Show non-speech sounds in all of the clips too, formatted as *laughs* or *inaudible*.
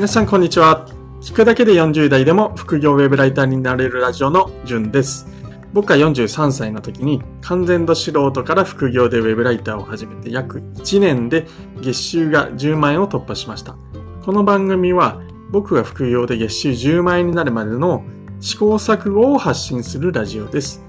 皆さんこんにちは。聞くだけで40代でも副業ウェブライターになれるラジオのじゅんです。僕は43歳の時に完全度素人から副業でウェブライターを始めて約1年で月収が10万円を突破しました。この番組は僕が副業で月収10万円になるまでの試行錯誤を発信するラジオです。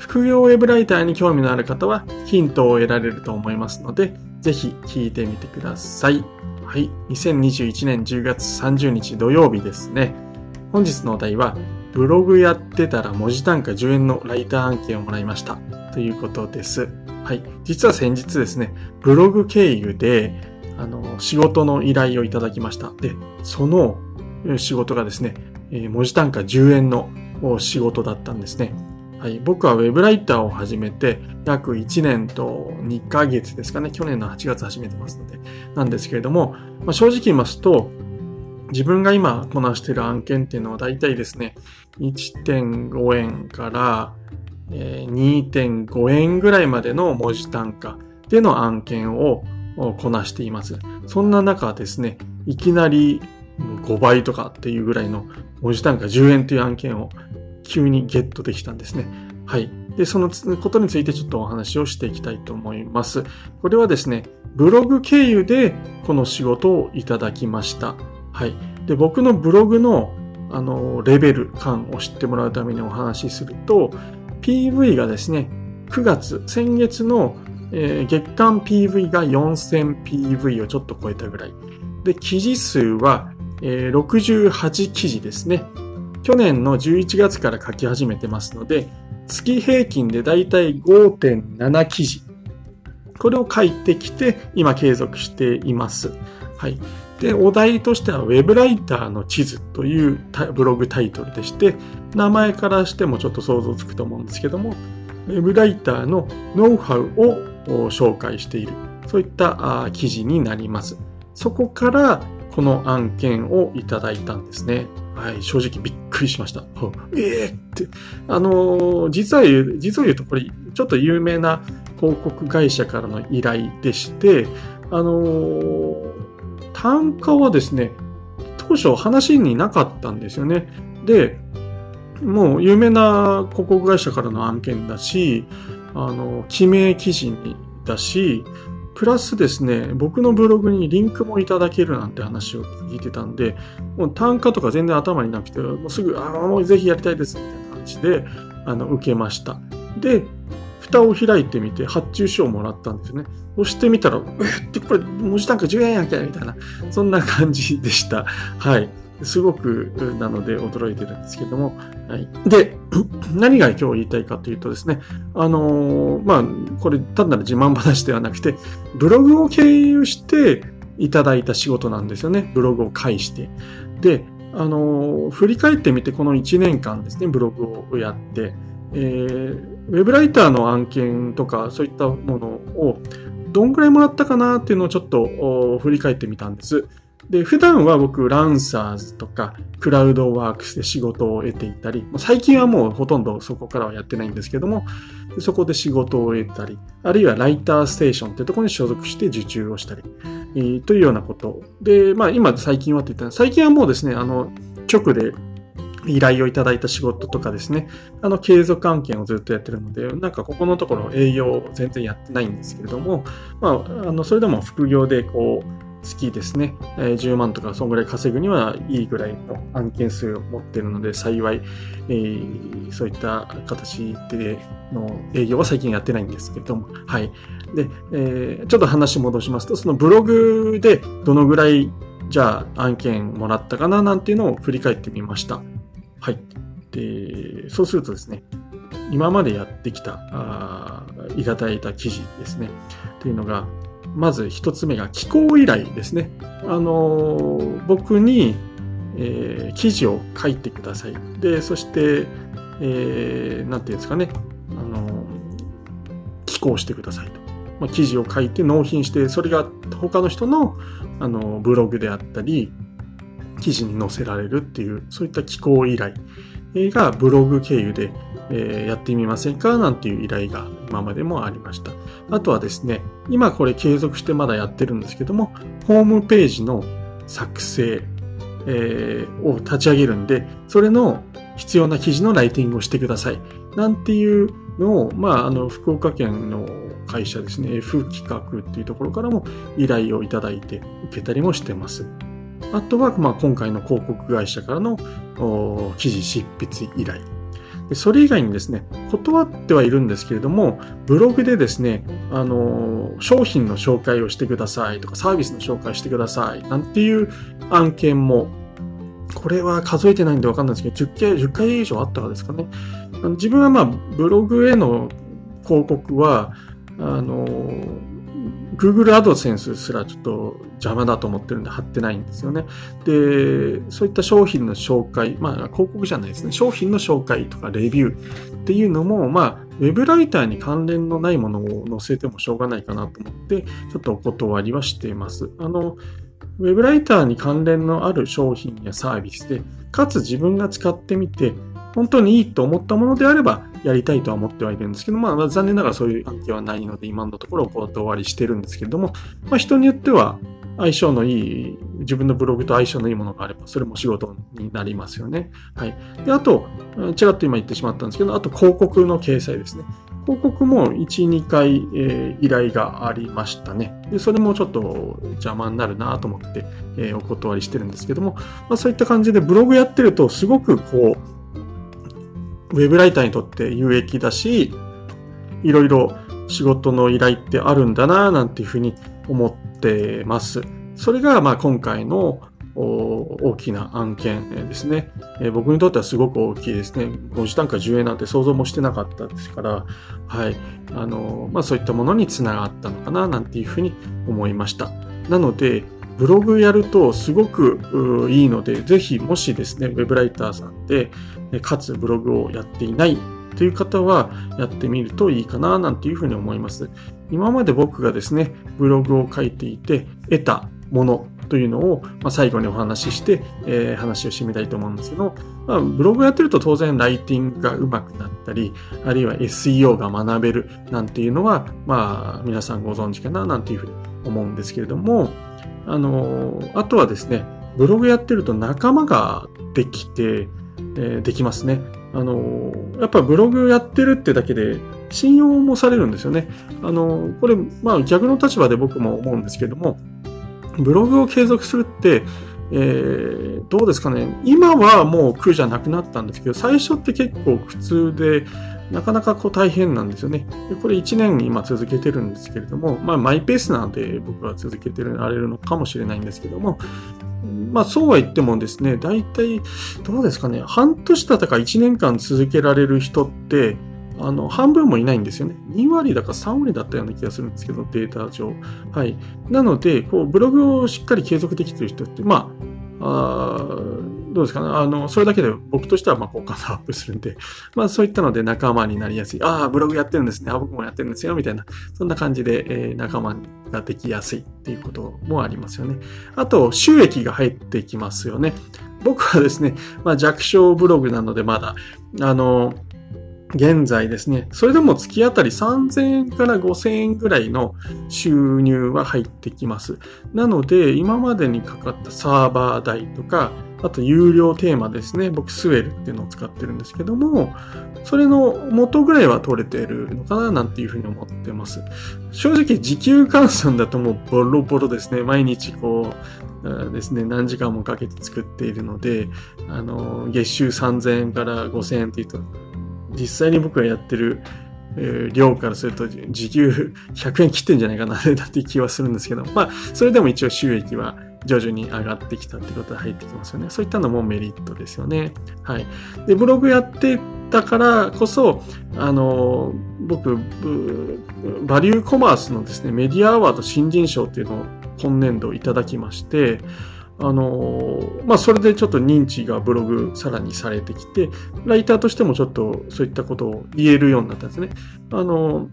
副業ウェブライターに興味のある方はヒントを得られると思いますので、ぜひ聞いてみてください。はい。2021年10月30日土曜日ですね。本日のお題は、ブログやってたら文字単価10円のライター案件をもらいました。ということです。はい。実は先日ですね、ブログ経由で、あの、仕事の依頼をいただきました。で、その仕事がですね、文字単価10円の仕事だったんですね。はい、僕はウェブライターを始めて約1年と2ヶ月ですかね。去年の8月始めてますので。なんですけれども、まあ、正直言いますと、自分が今こなしている案件っていうのは大体ですね、1.5円から2.5円ぐらいまでの文字単価での案件をこなしています。そんな中ですね、いきなり5倍とかっていうぐらいの文字単価10円という案件を急にゲットできたんですね。はい。で、そのことについてちょっとお話をしていきたいと思います。これはですね、ブログ経由でこの仕事をいただきました。はい。で、僕のブログのあの、レベル感を知ってもらうためにお話しすると、PV がですね、9月、先月の、えー、月間 PV が 4000PV をちょっと超えたぐらい。で、記事数は、えー、68記事ですね。去年の11月から書き始めてますので、月平均でだいたい5.7記事。これを書いてきて、今継続しています。はい。で、お題としては Web ライターの地図というブログタイトルでして、名前からしてもちょっと想像つくと思うんですけども、Web ライターのノウハウを紹介している、そういった記事になります。そこからこの案件をいただいたんですね。はい、正直びっくりしました。え *laughs* えー、って。あのー、実は言う、実を言うとこれ、ちょっと有名な広告会社からの依頼でして、あのー、単価はですね、当初話になかったんですよね。で、もう有名な広告会社からの案件だし、あの、記名記事にだし、プラスですね、僕のブログにリンクもいただけるなんて話を聞いてたんで、もう単価とか全然頭になくて、もうすぐ、ああ、もうぜひやりたいです、みたいな感じで、あの、受けました。で、蓋を開いてみて発注書をもらったんですね。押してみたら、えってこれ文字単価10円やんけみたいな、そんな感じでした。はい。すごくなので驚いてるんですけども。はい。で、*clears throat* 何が今日言いたいかというとですね、あのー、まあ、これ単なる自慢話ではなくて、ブログを経由していただいた仕事なんですよね。ブログを介して。で、あのー、振り返ってみてこの1年間ですね、ブログをやって、えー、ウェブライターの案件とかそういったものをどんぐらいもらったかなっていうのをちょっと振り返ってみたんです。で、普段は僕、ランサーズとか、クラウドワークスで仕事を得ていたり、最近はもうほとんどそこからはやってないんですけども、そこで仕事を得たり、あるいはライターステーションってところに所属して受注をしたり、えー、というようなこと。で、まあ今最近はって言ったら、最近はもうですね、あの、直で依頼をいただいた仕事とかですね、あの、継続案件をずっとやってるので、なんかここのところ営業全然やってないんですけれども、まあ、あの、それでも副業でこう、月ですね、え10万とかそんぐらい稼ぐにはいいぐらいの案件数を持っているので幸い、えー、そういった形での営業は最近やってないんですけれども、はい。で、えー、ちょっと話戻しますと、そのブログでどのぐらいじゃあ案件もらったかななんていうのを振り返ってみました。はい。で、そうするとですね、今までやってきた、あいただいた記事ですね。というのが、まず一つ目が寄稿依頼ですね。あの、僕に、えー、記事を書いてください。で、そして、えー、なんていうんですかね、あの、寄稿してくださいと。まあ、記事を書いて納品して、それが他の人の、あの、ブログであったり、記事に載せられるっていう、そういった寄稿依頼がブログ経由で、えー、やってみませんかなんていう依頼が今までもありました。あとはですね、今これ継続してまだやってるんですけども、ホームページの作成、えー、を立ち上げるんで、それの必要な記事のライティングをしてください。なんていうのを、まあ、あの、福岡県の会社ですね、F 企画っていうところからも依頼をいただいて受けたりもしてます。あとは、まあ、今回の広告会社からの記事執筆依頼。それ以外にですね、断ってはいるんですけれども、ブログでですね、あの、商品の紹介をしてくださいとか、サービスの紹介してくださいなんていう案件も、これは数えてないんでわかんないですけど、10回、10回以上あったかですかね。自分はまあ、ブログへの広告は、あの、Google AdSense すらちょっと邪魔だと思ってるんで貼ってないんですよね。で、そういった商品の紹介、まあ広告じゃないですね。商品の紹介とかレビューっていうのも、まあ、ウェブライターに関連のないものを載せてもしょうがないかなと思って、ちょっとお断りはしています。あの、ウェブライターに関連のある商品やサービスで、かつ自分が使ってみて、本当にいいと思ったものであれば、やりたいとは思ってはいるんですけど、まあ、残念ながらそういう案件はないので、今のところお断りしてるんですけれども、まあ、人によっては、相性のいい、自分のブログと相性のいいものがあれば、それも仕事になりますよね。はい。で、あと、ちらっと今言ってしまったんですけど、あと広告の掲載ですね。広告も1、2回、えー、依頼がありましたね。で、それもちょっと邪魔になるなと思って、えー、お断りしてるんですけども、まあ、そういった感じでブログやってると、すごくこう、ウェブライターにとって有益だし、いろいろ仕事の依頼ってあるんだな、なんていうふうに思ってます。それが、まあ、今回の大きな案件ですね、僕にとってはすごく大きいですね。5時単価10円なんて想像もしてなかったですから、はい。あの、まあそういったものにつながったのかな、なんていうふうに思いました。なので、ブログやるとすごくいいので、ぜひもしですね、ウェブライターさんで、かつブログをやっていないという方はやってみるといいかななんていうふうに思います。今まで僕がですね、ブログを書いていて得たものというのを、まあ、最後にお話しして、えー、話をしてみたいと思うんですけど、まあ、ブログやってると当然ライティングが上手くなったり、あるいは SEO が学べるなんていうのは、まあ皆さんご存知かななんていうふうに思うんですけれども、あの、あとはですね、ブログやってると仲間ができて、えー、できますね。あの、やっぱブログやってるってだけで信用もされるんですよね。あの、これ、まあ逆の立場で僕も思うんですけども、ブログを継続するって、えー、どうですかね。今はもう苦じゃなくなったんですけど、最初って結構苦痛で、なかなかこう大変なんですよね。これ1年今続けてるんですけれども、まあマイペースなので僕は続けてられるのかもしれないんですけども、まあそうは言ってもですね、大体どうですかね、半年だったか1年間続けられる人って、あの、半分もいないんですよね。2割だか3割だったような気がするんですけど、データ上。はい。なので、こう、ブログをしっかり継続できてる人って、まあ、あどうですかね。あの、それだけで僕としてはまあ好感度アップするんで、まあそういったので仲間になりやすい。ああ、ブログやってるんですね。あ僕もやってるんですよ。みたいな。そんな感じで、えー、仲間ができやすいっていうこともありますよね。あと、収益が入ってきますよね。僕はですね、まあ弱小ブログなのでまだ、あの、現在ですね、それでも月当たり3000円から5000円ぐらいの収入は入ってきます。なので、今までにかかったサーバー代とか、あと有料テーマですね。僕スウェルっていうのを使ってるんですけども、それの元ぐらいは取れてるのかななんていうふうに思ってます。正直時給換算だともうボロボロですね。毎日こう、ですね、何時間もかけて作っているので、あの、月収3000円から5000円っていうと、実際に僕がやってる、えー、量からすると時給100円切ってんじゃないかな、だって気はするんですけど、まあ、それでも一応収益は徐々に上がってきたってことで入ってきますよね。そういったのもメリットですよね。はい。で、ブログやってたからこそ、あの、僕、バリューコマースのですね、メディアアワード新人賞っていうのを今年度いただきまして、あの、まあ、それでちょっと認知がブログさらにされてきて、ライターとしてもちょっとそういったことを言えるようになったんですね。あの、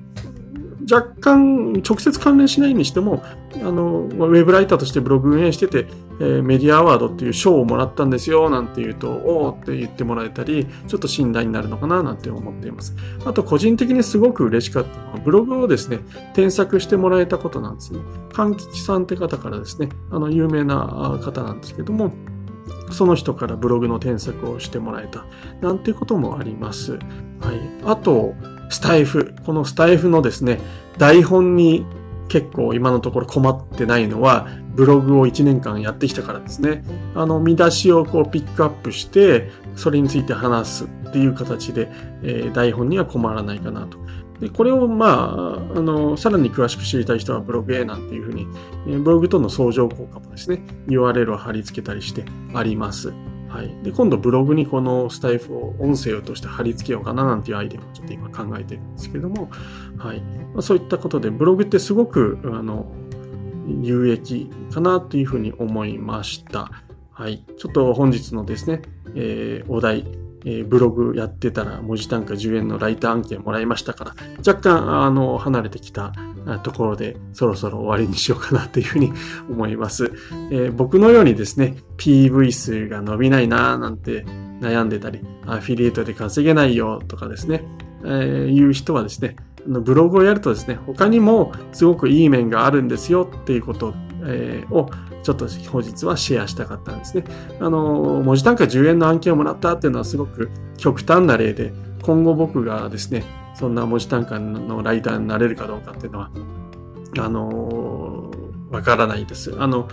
若干直接関連しないにしても、あの、ウェブライターとしてブログ運営してて、えー、メディアアワードっていう賞をもらったんですよ、なんて言うと、おーって言ってもらえたり、ちょっと信頼になるのかな、なんて思っています。あと、個人的にすごく嬉しかったのは、ブログをですね、添削してもらえたことなんですね。柑吉さんって方からですね、あの、有名な方なんですけども、その人からブログの添削をしてもらえた。なんていうこともあります。はい。あと、スタイフ。このスタイフのですね、台本に結構今のところ困ってないのは、ブログを1年間やってきたからですね。あの、見出しをこうピックアップして、それについて話すっていう形で、えー、台本には困らないかなと。でこれを、まあ、あの、さらに詳しく知りたい人はブログへなんていうふうに、ブログとの相乗効果もですね、URL を貼り付けたりしてあります。はい。で、今度ブログにこのスタイフを音声として貼り付けようかななんていうアイデアをちょっと今考えてるんですけども、はい。まあ、そういったことで、ブログってすごく、あの、有益かなというふうに思いました。はい。ちょっと本日のですね、えー、お題、えー、ブログやってたら文字単価10円のライター案件もらいましたから、若干、あの、離れてきたところでそろそろ終わりにしようかなというふうに *laughs* 思います。えー、僕のようにですね、PV 数が伸びないなーなんて悩んでたり、アフィリエイトで稼げないよとかですね、えー、いう人はですね、ブログをやるとですね、他にもすごくいい面があるんですよっていうこと、をちょっと本日はシェアしたかったんですね。あの、文字単価10円の案件をもらったっていうのはすごく極端な例で、今後僕がですね、そんな文字単価のライターになれるかどうかっていうのは、あのわからないです。あの、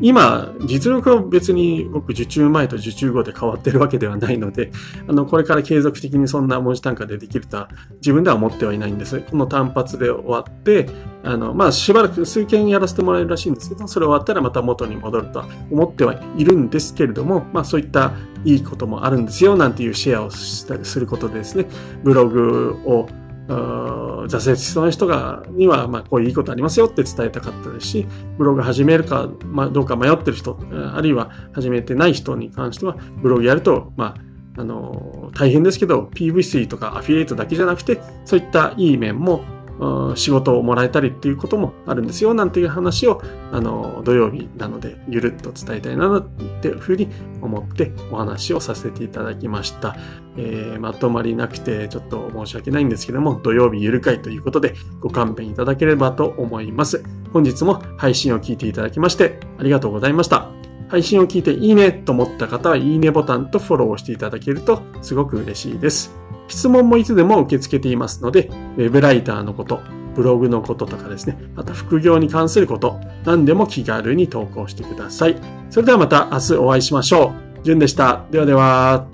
今、実力は別に僕受注前と受注後で変わってるわけではないので、あの、これから継続的にそんな文字単価でできるとは自分では思ってはいないんです。この単発で終わって、あの、まあ、しばらく数件やらせてもらえるらしいんですけど、それ終わったらまた元に戻るとは思ってはいるんですけれども、まあ、そういったいいこともあるんですよ、なんていうシェアをしたりすることでですね、ブログを挫折しそうな人が、には、まあ、こういういいことありますよって伝えたかったですし、ブログ始めるか、まあ、どうか迷ってる人、あるいは始めてない人に関しては、ブログやると、まあ、あの、大変ですけど、PVC とかアフィリエイトだけじゃなくて、そういったいい面も仕事をもらえたりっていうこともあるんですよ、なんていう話を、あの、土曜日なので、ゆるっと伝えたいな、っていうふうに思ってお話をさせていただきました。えー、まとまりなくて、ちょっと申し訳ないんですけども、土曜日ゆる会ということで、ご勘弁いただければと思います。本日も配信を聞いていただきまして、ありがとうございました。配信を聞いていいねと思った方は、いいねボタンとフォローしていただけると、すごく嬉しいです。質問もいつでも受け付けていますので、ウェブライターのこと、ブログのこととかですね、また副業に関すること、何でも気軽に投稿してください。それではまた明日お会いしましょう。じゅんでした。ではでは。